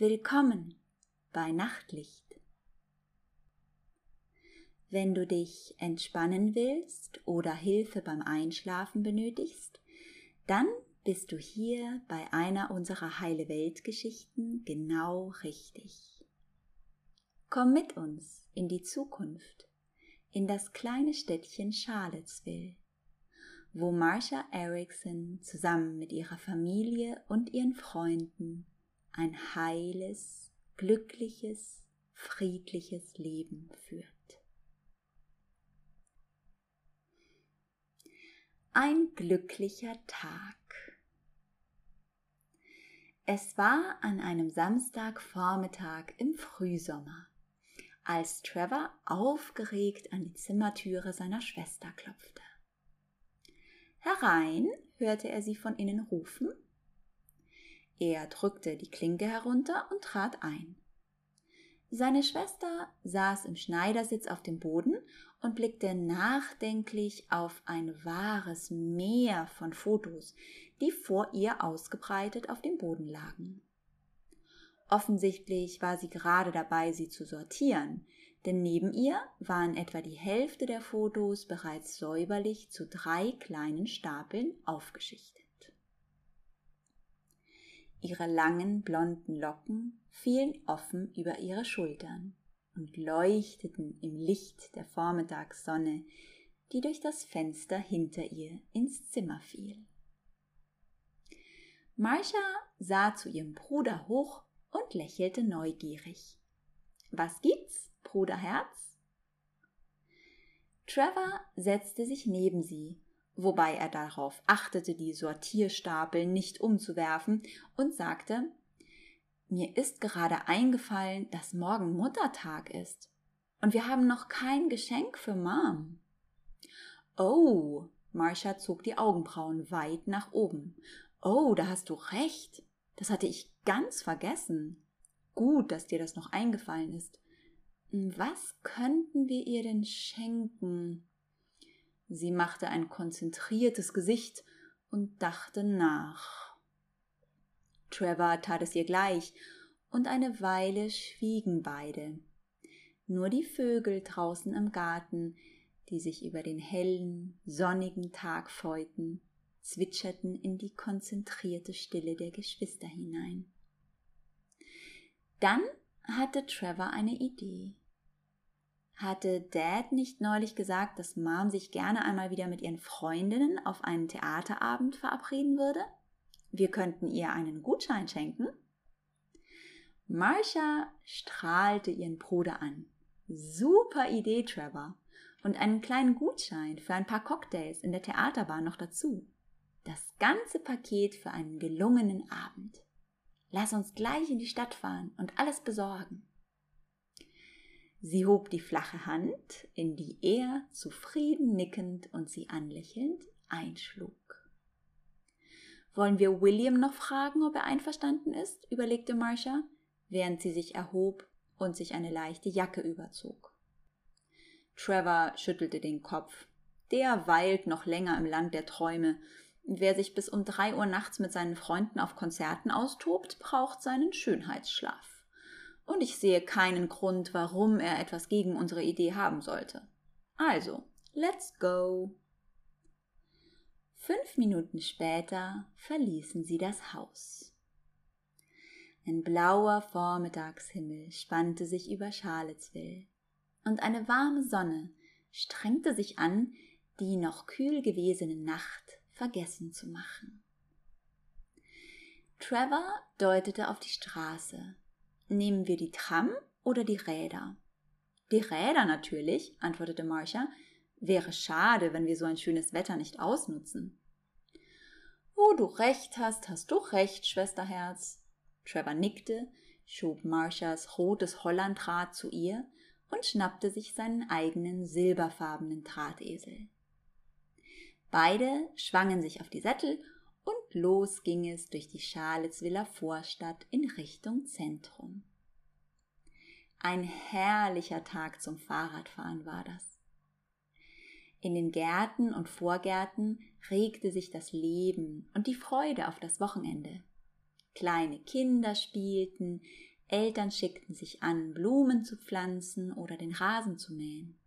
Willkommen bei Nachtlicht. Wenn du dich entspannen willst oder Hilfe beim Einschlafen benötigst, dann bist du hier bei einer unserer Heile Welt Geschichten genau richtig. Komm mit uns in die Zukunft, in das kleine Städtchen Charlottesville, wo Marsha Erickson zusammen mit ihrer Familie und ihren Freunden ein heiles, glückliches, friedliches Leben führt. Ein glücklicher Tag. Es war an einem Samstagvormittag im Frühsommer, als Trevor aufgeregt an die Zimmertüre seiner Schwester klopfte. Herein hörte er sie von innen rufen. Er drückte die Klinke herunter und trat ein. Seine Schwester saß im Schneidersitz auf dem Boden und blickte nachdenklich auf ein wahres Meer von Fotos, die vor ihr ausgebreitet auf dem Boden lagen. Offensichtlich war sie gerade dabei, sie zu sortieren, denn neben ihr waren etwa die Hälfte der Fotos bereits säuberlich zu drei kleinen Stapeln aufgeschichtet. Ihre langen blonden Locken fielen offen über ihre Schultern und leuchteten im Licht der Vormittagssonne, die durch das Fenster hinter ihr ins Zimmer fiel. Marsha sah zu ihrem Bruder hoch und lächelte neugierig. Was gibt's, Bruderherz? Trevor setzte sich neben sie wobei er darauf achtete, die Sortierstapel nicht umzuwerfen, und sagte, mir ist gerade eingefallen, dass morgen Muttertag ist. Und wir haben noch kein Geschenk für Mom. Oh, Marsha zog die Augenbrauen weit nach oben. Oh, da hast du recht. Das hatte ich ganz vergessen. Gut, dass dir das noch eingefallen ist. Was könnten wir ihr denn schenken? Sie machte ein konzentriertes Gesicht und dachte nach. Trevor tat es ihr gleich, und eine Weile schwiegen beide. Nur die Vögel draußen im Garten, die sich über den hellen, sonnigen Tag freuten, zwitscherten in die konzentrierte Stille der Geschwister hinein. Dann hatte Trevor eine Idee. Hatte Dad nicht neulich gesagt, dass Mom sich gerne einmal wieder mit ihren Freundinnen auf einen Theaterabend verabreden würde? Wir könnten ihr einen Gutschein schenken? Marsha strahlte ihren Bruder an. Super Idee, Trevor. Und einen kleinen Gutschein für ein paar Cocktails in der Theaterbahn noch dazu. Das ganze Paket für einen gelungenen Abend. Lass uns gleich in die Stadt fahren und alles besorgen. Sie hob die flache Hand, in die er zufrieden nickend und sie anlächelnd einschlug. Wollen wir William noch fragen, ob er einverstanden ist? überlegte Marcia, während sie sich erhob und sich eine leichte Jacke überzog. Trevor schüttelte den Kopf. Der weilt noch länger im Land der Träume. Wer sich bis um drei Uhr nachts mit seinen Freunden auf Konzerten austobt, braucht seinen Schönheitsschlaf und ich sehe keinen Grund, warum er etwas gegen unsere Idee haben sollte. Also, let's go. Fünf Minuten später verließen sie das Haus. Ein blauer Vormittagshimmel spannte sich über Charlottesville, und eine warme Sonne strengte sich an, die noch kühl gewesene Nacht vergessen zu machen. Trevor deutete auf die Straße, Nehmen wir die Tram oder die Räder? Die Räder natürlich, antwortete Marcia. Wäre schade, wenn wir so ein schönes Wetter nicht ausnutzen. Wo du recht hast, hast du recht, Schwesterherz. Trevor nickte, schob Marcias rotes Hollandrad zu ihr und schnappte sich seinen eigenen silberfarbenen Drahtesel. Beide schwangen sich auf die Sättel und los ging es durch die Scharleswiller Vorstadt in Richtung Zentrum. Ein herrlicher Tag zum Fahrradfahren war das. In den Gärten und Vorgärten regte sich das Leben und die Freude auf das Wochenende. Kleine Kinder spielten, Eltern schickten sich an, Blumen zu pflanzen oder den Rasen zu mähen.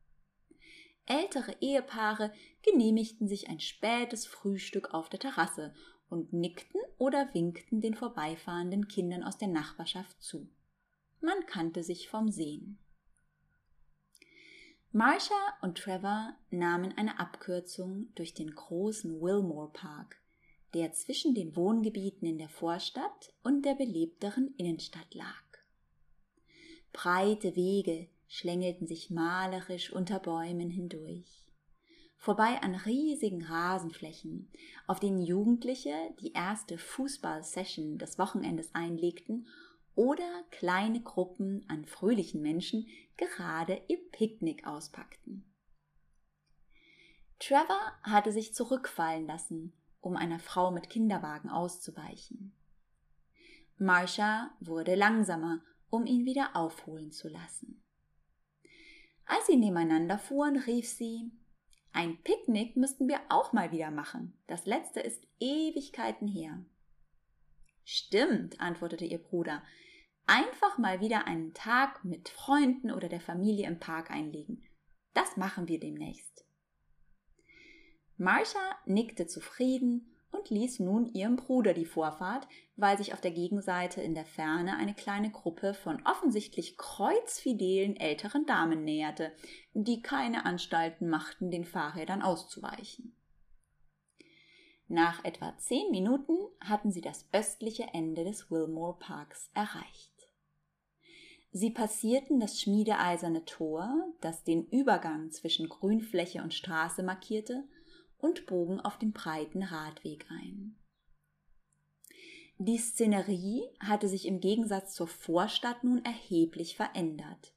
Ältere Ehepaare genehmigten sich ein spätes Frühstück auf der Terrasse und nickten oder winkten den vorbeifahrenden Kindern aus der Nachbarschaft zu. Man kannte sich vom Sehen. Marsha und Trevor nahmen eine Abkürzung durch den großen Wilmore Park, der zwischen den Wohngebieten in der Vorstadt und der belebteren Innenstadt lag. Breite Wege schlängelten sich malerisch unter Bäumen hindurch. Vorbei an riesigen Rasenflächen, auf denen Jugendliche die erste Fußballsession des Wochenendes einlegten oder kleine Gruppen an fröhlichen Menschen gerade ihr Picknick auspackten. Trevor hatte sich zurückfallen lassen, um einer Frau mit Kinderwagen auszuweichen. Marsha wurde langsamer, um ihn wieder aufholen zu lassen. Als sie nebeneinander fuhren, rief sie Ein Picknick müssten wir auch mal wieder machen. Das letzte ist Ewigkeiten her. Stimmt, antwortete ihr Bruder. Einfach mal wieder einen Tag mit Freunden oder der Familie im Park einlegen. Das machen wir demnächst. Marsha nickte zufrieden und ließ nun ihrem Bruder die Vorfahrt, weil sich auf der Gegenseite in der Ferne eine kleine Gruppe von offensichtlich kreuzfidelen älteren Damen näherte, die keine Anstalten machten, den Fahrrädern auszuweichen. Nach etwa zehn Minuten hatten sie das östliche Ende des Wilmore Parks erreicht. Sie passierten das schmiedeeiserne Tor, das den Übergang zwischen Grünfläche und Straße markierte, und bogen auf den breiten Radweg ein. Die Szenerie hatte sich im Gegensatz zur Vorstadt nun erheblich verändert.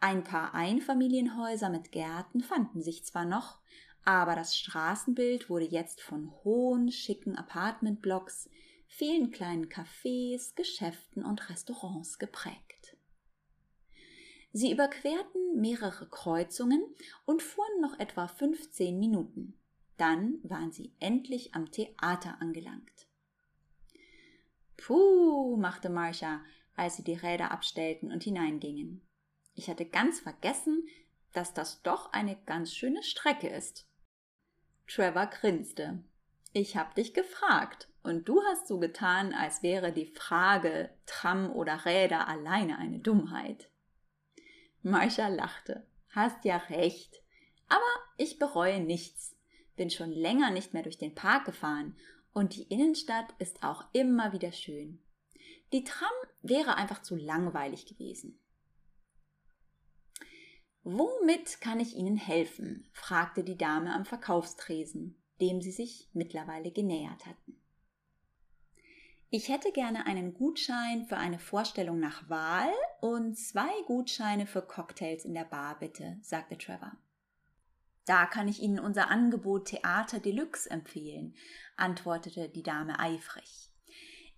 Ein paar Einfamilienhäuser mit Gärten fanden sich zwar noch, aber das Straßenbild wurde jetzt von hohen, schicken Apartmentblocks, vielen kleinen Cafés, Geschäften und Restaurants geprägt. Sie überquerten mehrere Kreuzungen und fuhren noch etwa 15 Minuten. Dann waren sie endlich am Theater angelangt. Puh, machte Marcia, als sie die Räder abstellten und hineingingen. Ich hatte ganz vergessen, dass das doch eine ganz schöne Strecke ist. Trevor grinste. Ich hab dich gefragt und du hast so getan, als wäre die Frage Tram oder Räder alleine eine Dummheit. Marsha lachte. Hast ja recht. Aber ich bereue nichts. Bin schon länger nicht mehr durch den Park gefahren und die Innenstadt ist auch immer wieder schön. Die Tram wäre einfach zu langweilig gewesen. Womit kann ich Ihnen helfen? fragte die Dame am Verkaufstresen, dem sie sich mittlerweile genähert hatten. Ich hätte gerne einen Gutschein für eine Vorstellung nach Wahl und zwei Gutscheine für Cocktails in der Bar, bitte, sagte Trevor. Da kann ich Ihnen unser Angebot Theater Deluxe empfehlen, antwortete die Dame eifrig.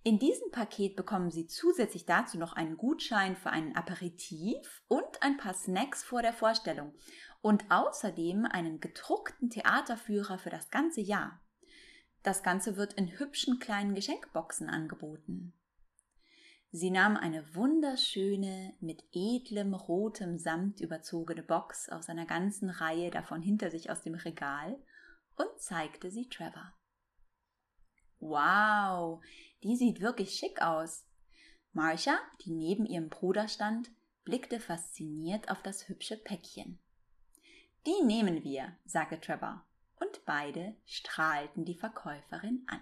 In diesem Paket bekommen Sie zusätzlich dazu noch einen Gutschein für einen Aperitif und ein paar Snacks vor der Vorstellung und außerdem einen gedruckten Theaterführer für das ganze Jahr. Das Ganze wird in hübschen kleinen Geschenkboxen angeboten. Sie nahm eine wunderschöne, mit edlem rotem Samt überzogene Box aus einer ganzen Reihe davon hinter sich aus dem Regal und zeigte sie Trevor. Wow, die sieht wirklich schick aus. Marcia, die neben ihrem Bruder stand, blickte fasziniert auf das hübsche Päckchen. Die nehmen wir, sagte Trevor, und beide strahlten die Verkäuferin an.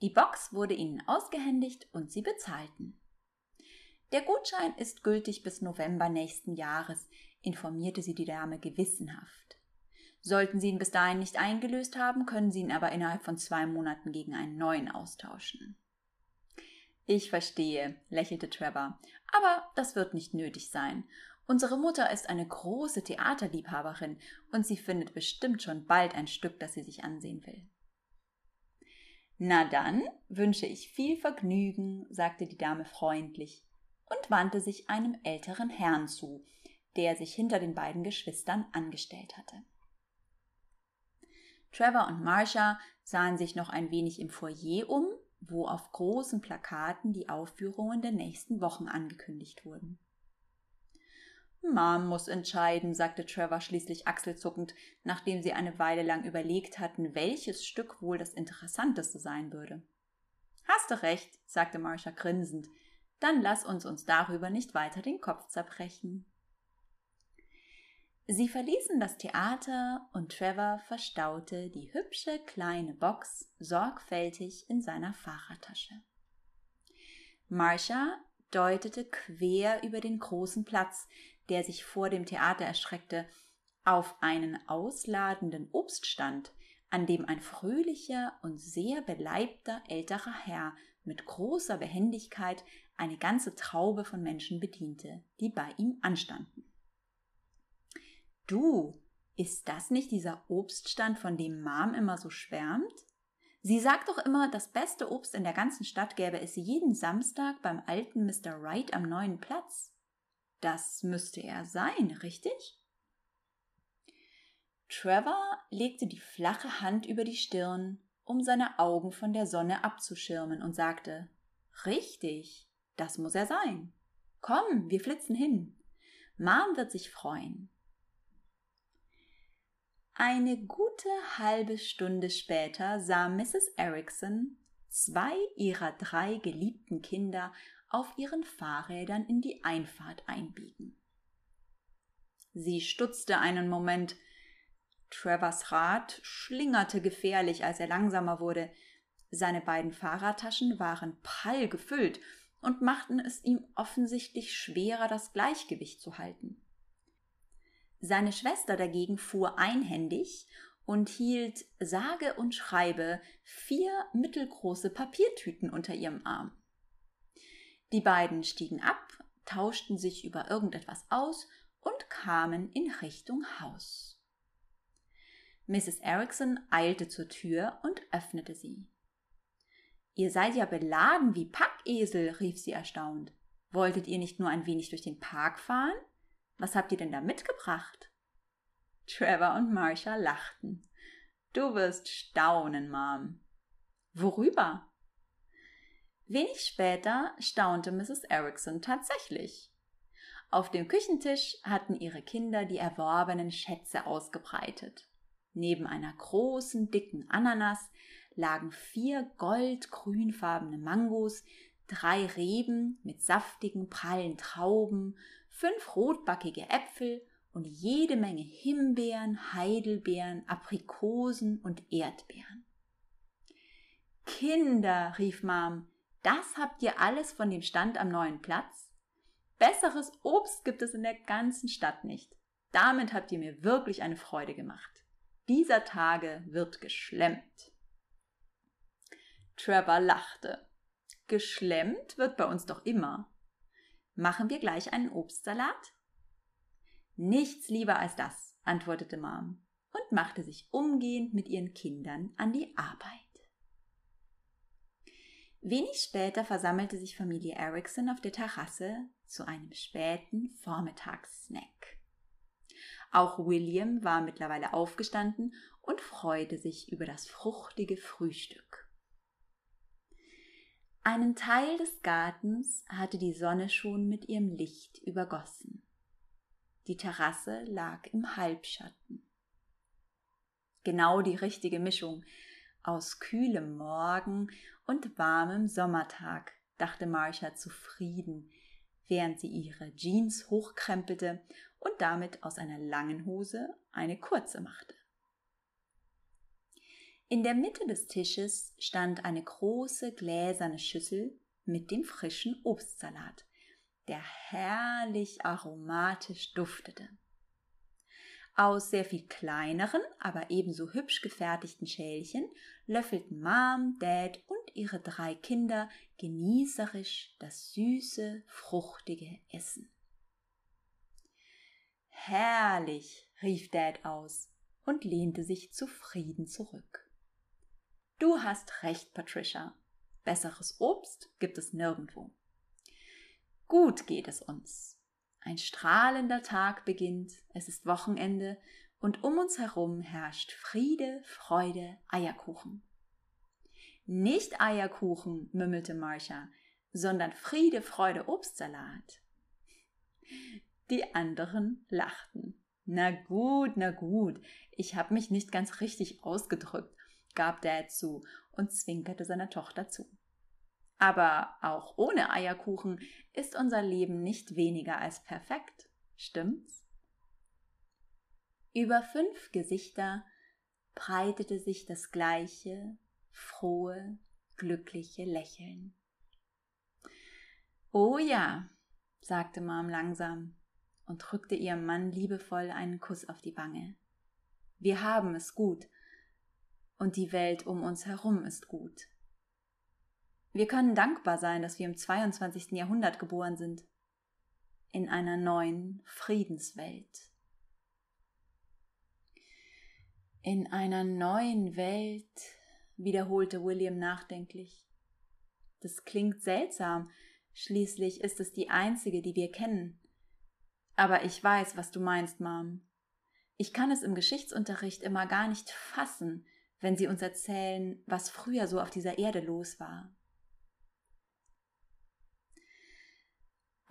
Die Box wurde ihnen ausgehändigt und sie bezahlten. Der Gutschein ist gültig bis November nächsten Jahres, informierte sie die Dame gewissenhaft. Sollten Sie ihn bis dahin nicht eingelöst haben, können Sie ihn aber innerhalb von zwei Monaten gegen einen neuen austauschen. Ich verstehe, lächelte Trevor, aber das wird nicht nötig sein. Unsere Mutter ist eine große Theaterliebhaberin und sie findet bestimmt schon bald ein Stück, das sie sich ansehen will. Na dann wünsche ich viel Vergnügen, sagte die Dame freundlich und wandte sich einem älteren Herrn zu, der sich hinter den beiden Geschwistern angestellt hatte. Trevor und Marcia sahen sich noch ein wenig im Foyer um, wo auf großen Plakaten die Aufführungen der nächsten Wochen angekündigt wurden. Mom muss entscheiden, sagte Trevor schließlich achselzuckend, nachdem sie eine Weile lang überlegt hatten, welches Stück wohl das interessanteste sein würde. Hast du recht, sagte Marcia grinsend. Dann lass uns uns darüber nicht weiter den Kopf zerbrechen. Sie verließen das Theater und Trevor verstaute die hübsche kleine Box sorgfältig in seiner Fahrradtasche. Marcia deutete quer über den großen Platz, der sich vor dem Theater erstreckte, auf einen ausladenden Obststand, an dem ein fröhlicher und sehr beleibter älterer Herr mit großer Behendigkeit eine ganze Traube von Menschen bediente, die bei ihm anstanden. Du, ist das nicht dieser Obststand, von dem Mom immer so schwärmt? Sie sagt doch immer, das beste Obst in der ganzen Stadt gäbe es jeden Samstag beim alten Mr. Wright am neuen Platz. Das müsste er sein, richtig? Trevor legte die flache Hand über die Stirn, um seine Augen von der Sonne abzuschirmen, und sagte Richtig, das muss er sein. Komm, wir flitzen hin. Mom wird sich freuen. Eine gute halbe Stunde später sah Mrs. Erickson zwei ihrer drei geliebten Kinder auf ihren Fahrrädern in die Einfahrt einbiegen. Sie stutzte einen Moment. Trevors Rad schlingerte gefährlich, als er langsamer wurde. Seine beiden Fahrradtaschen waren prall gefüllt und machten es ihm offensichtlich schwerer, das Gleichgewicht zu halten. Seine Schwester dagegen fuhr einhändig und hielt sage und schreibe vier mittelgroße Papiertüten unter ihrem Arm. Die beiden stiegen ab, tauschten sich über irgendetwas aus und kamen in Richtung Haus. Mrs. Erickson eilte zur Tür und öffnete sie. Ihr seid ja beladen wie Packesel, rief sie erstaunt. Wolltet ihr nicht nur ein wenig durch den Park fahren? Was habt ihr denn da mitgebracht? Trevor und Marcia lachten. Du wirst staunen, Mom. Worüber? Wenig später staunte Mrs. Erickson tatsächlich. Auf dem Küchentisch hatten ihre Kinder die erworbenen Schätze ausgebreitet. Neben einer großen, dicken Ananas lagen vier goldgrünfarbene Mangos, drei Reben mit saftigen, prallen Trauben fünf rotbackige Äpfel und jede Menge Himbeeren, Heidelbeeren, Aprikosen und Erdbeeren. Kinder, rief Mom, das habt ihr alles von dem Stand am neuen Platz? Besseres Obst gibt es in der ganzen Stadt nicht. Damit habt ihr mir wirklich eine Freude gemacht. Dieser Tage wird geschlemmt. Trevor lachte. Geschlemmt wird bei uns doch immer. Machen wir gleich einen Obstsalat? Nichts lieber als das, antwortete Mom und machte sich umgehend mit ihren Kindern an die Arbeit. Wenig später versammelte sich Familie Erickson auf der Terrasse zu einem späten Vormittagssnack. Auch William war mittlerweile aufgestanden und freute sich über das fruchtige Frühstück. Einen Teil des Gartens hatte die Sonne schon mit ihrem Licht übergossen. Die Terrasse lag im Halbschatten. Genau die richtige Mischung aus kühlem Morgen und warmem Sommertag, dachte Marcia zufrieden, während sie ihre Jeans hochkrempelte und damit aus einer langen Hose eine kurze machte. In der Mitte des Tisches stand eine große gläserne Schüssel mit dem frischen Obstsalat, der herrlich aromatisch duftete. Aus sehr viel kleineren, aber ebenso hübsch gefertigten Schälchen löffelten Mom, Dad und ihre drei Kinder genießerisch das süße, fruchtige Essen. Herrlich, rief Dad aus und lehnte sich zufrieden zurück. Du hast recht, Patricia. Besseres Obst gibt es nirgendwo. Gut geht es uns. Ein strahlender Tag beginnt, es ist Wochenende und um uns herum herrscht Friede, Freude, Eierkuchen. Nicht Eierkuchen, mümmelte Marcia, sondern Friede, Freude, Obstsalat. Die anderen lachten. Na gut, na gut, ich habe mich nicht ganz richtig ausgedrückt, gab Dad zu und zwinkerte seiner Tochter zu. Aber auch ohne Eierkuchen ist unser Leben nicht weniger als perfekt, stimmt's? Über fünf Gesichter breitete sich das gleiche, frohe, glückliche Lächeln. Oh ja, sagte Mom langsam und drückte ihrem Mann liebevoll einen Kuss auf die Wange. Wir haben es gut, und die Welt um uns herum ist gut. Wir können dankbar sein, dass wir im 22. Jahrhundert geboren sind, in einer neuen Friedenswelt. In einer neuen Welt, wiederholte William nachdenklich. Das klingt seltsam, schließlich ist es die einzige, die wir kennen. Aber ich weiß, was du meinst, Mom. Ich kann es im Geschichtsunterricht immer gar nicht fassen, wenn sie uns erzählen, was früher so auf dieser Erde los war.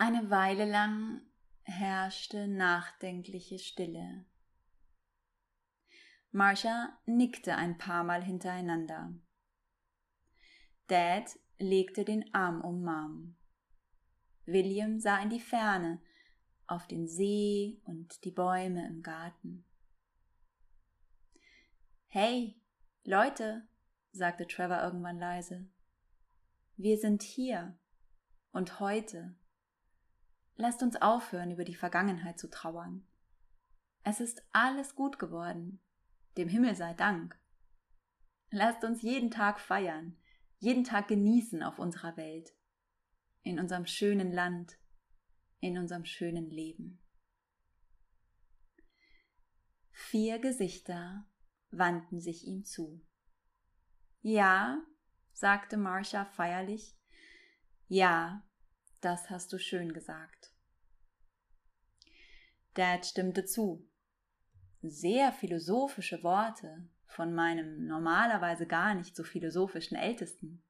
Eine Weile lang herrschte nachdenkliche Stille. Marcia nickte ein paar Mal hintereinander. Dad legte den Arm um Mom. William sah in die Ferne, auf den See und die Bäume im Garten. Hey, Leute, sagte Trevor irgendwann leise, wir sind hier und heute. Lasst uns aufhören, über die Vergangenheit zu trauern. Es ist alles gut geworden, dem Himmel sei Dank. Lasst uns jeden Tag feiern, jeden Tag genießen auf unserer Welt, in unserem schönen Land, in unserem schönen Leben. Vier Gesichter wandten sich ihm zu. Ja, sagte Marcia feierlich, ja, das hast du schön gesagt. Dad stimmte zu. Sehr philosophische Worte von meinem normalerweise gar nicht so philosophischen Ältesten.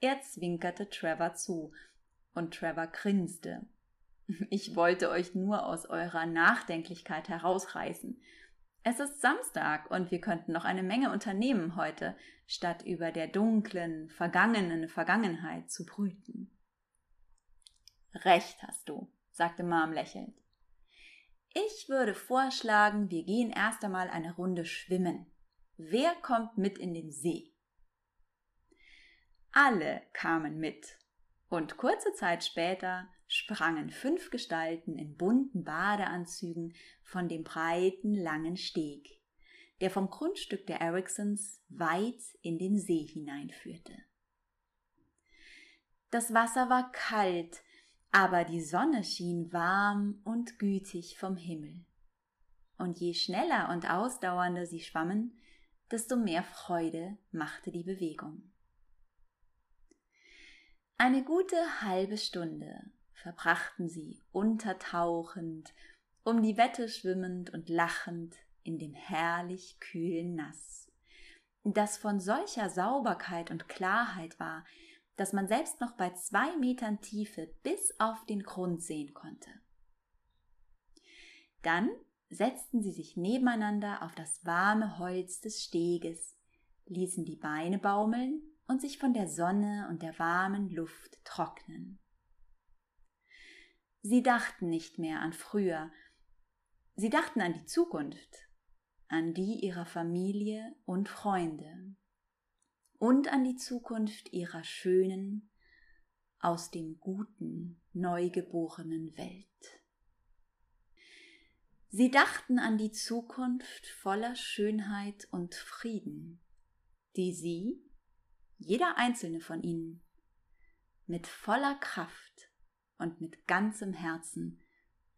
Er zwinkerte Trevor zu, und Trevor grinste. Ich wollte euch nur aus eurer Nachdenklichkeit herausreißen es ist Samstag und wir könnten noch eine Menge unternehmen heute, statt über der dunklen, vergangenen Vergangenheit zu brüten. Recht hast du, sagte Mom lächelnd. Ich würde vorschlagen, wir gehen erst einmal eine Runde schwimmen. Wer kommt mit in den See? Alle kamen mit, und kurze Zeit später sprangen fünf Gestalten in bunten Badeanzügen von dem breiten, langen Steg, der vom Grundstück der Ericsons weit in den See hineinführte. Das Wasser war kalt, aber die Sonne schien warm und gütig vom Himmel. Und je schneller und ausdauernder sie schwammen, desto mehr Freude machte die Bewegung. Eine gute halbe Stunde verbrachten sie untertauchend, um die Wette schwimmend und lachend in dem herrlich kühlen Nass, das von solcher Sauberkeit und Klarheit war, dass man selbst noch bei zwei Metern Tiefe bis auf den Grund sehen konnte. Dann setzten sie sich nebeneinander auf das warme Holz des Steges, ließen die Beine baumeln und sich von der Sonne und der warmen Luft trocknen. Sie dachten nicht mehr an früher, sie dachten an die Zukunft, an die ihrer Familie und Freunde und an die Zukunft ihrer schönen, aus dem guten, neugeborenen Welt. Sie dachten an die Zukunft voller Schönheit und Frieden, die sie, jeder einzelne von ihnen, mit voller Kraft und mit ganzem Herzen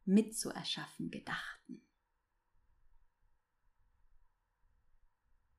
mitzuerschaffen gedachten.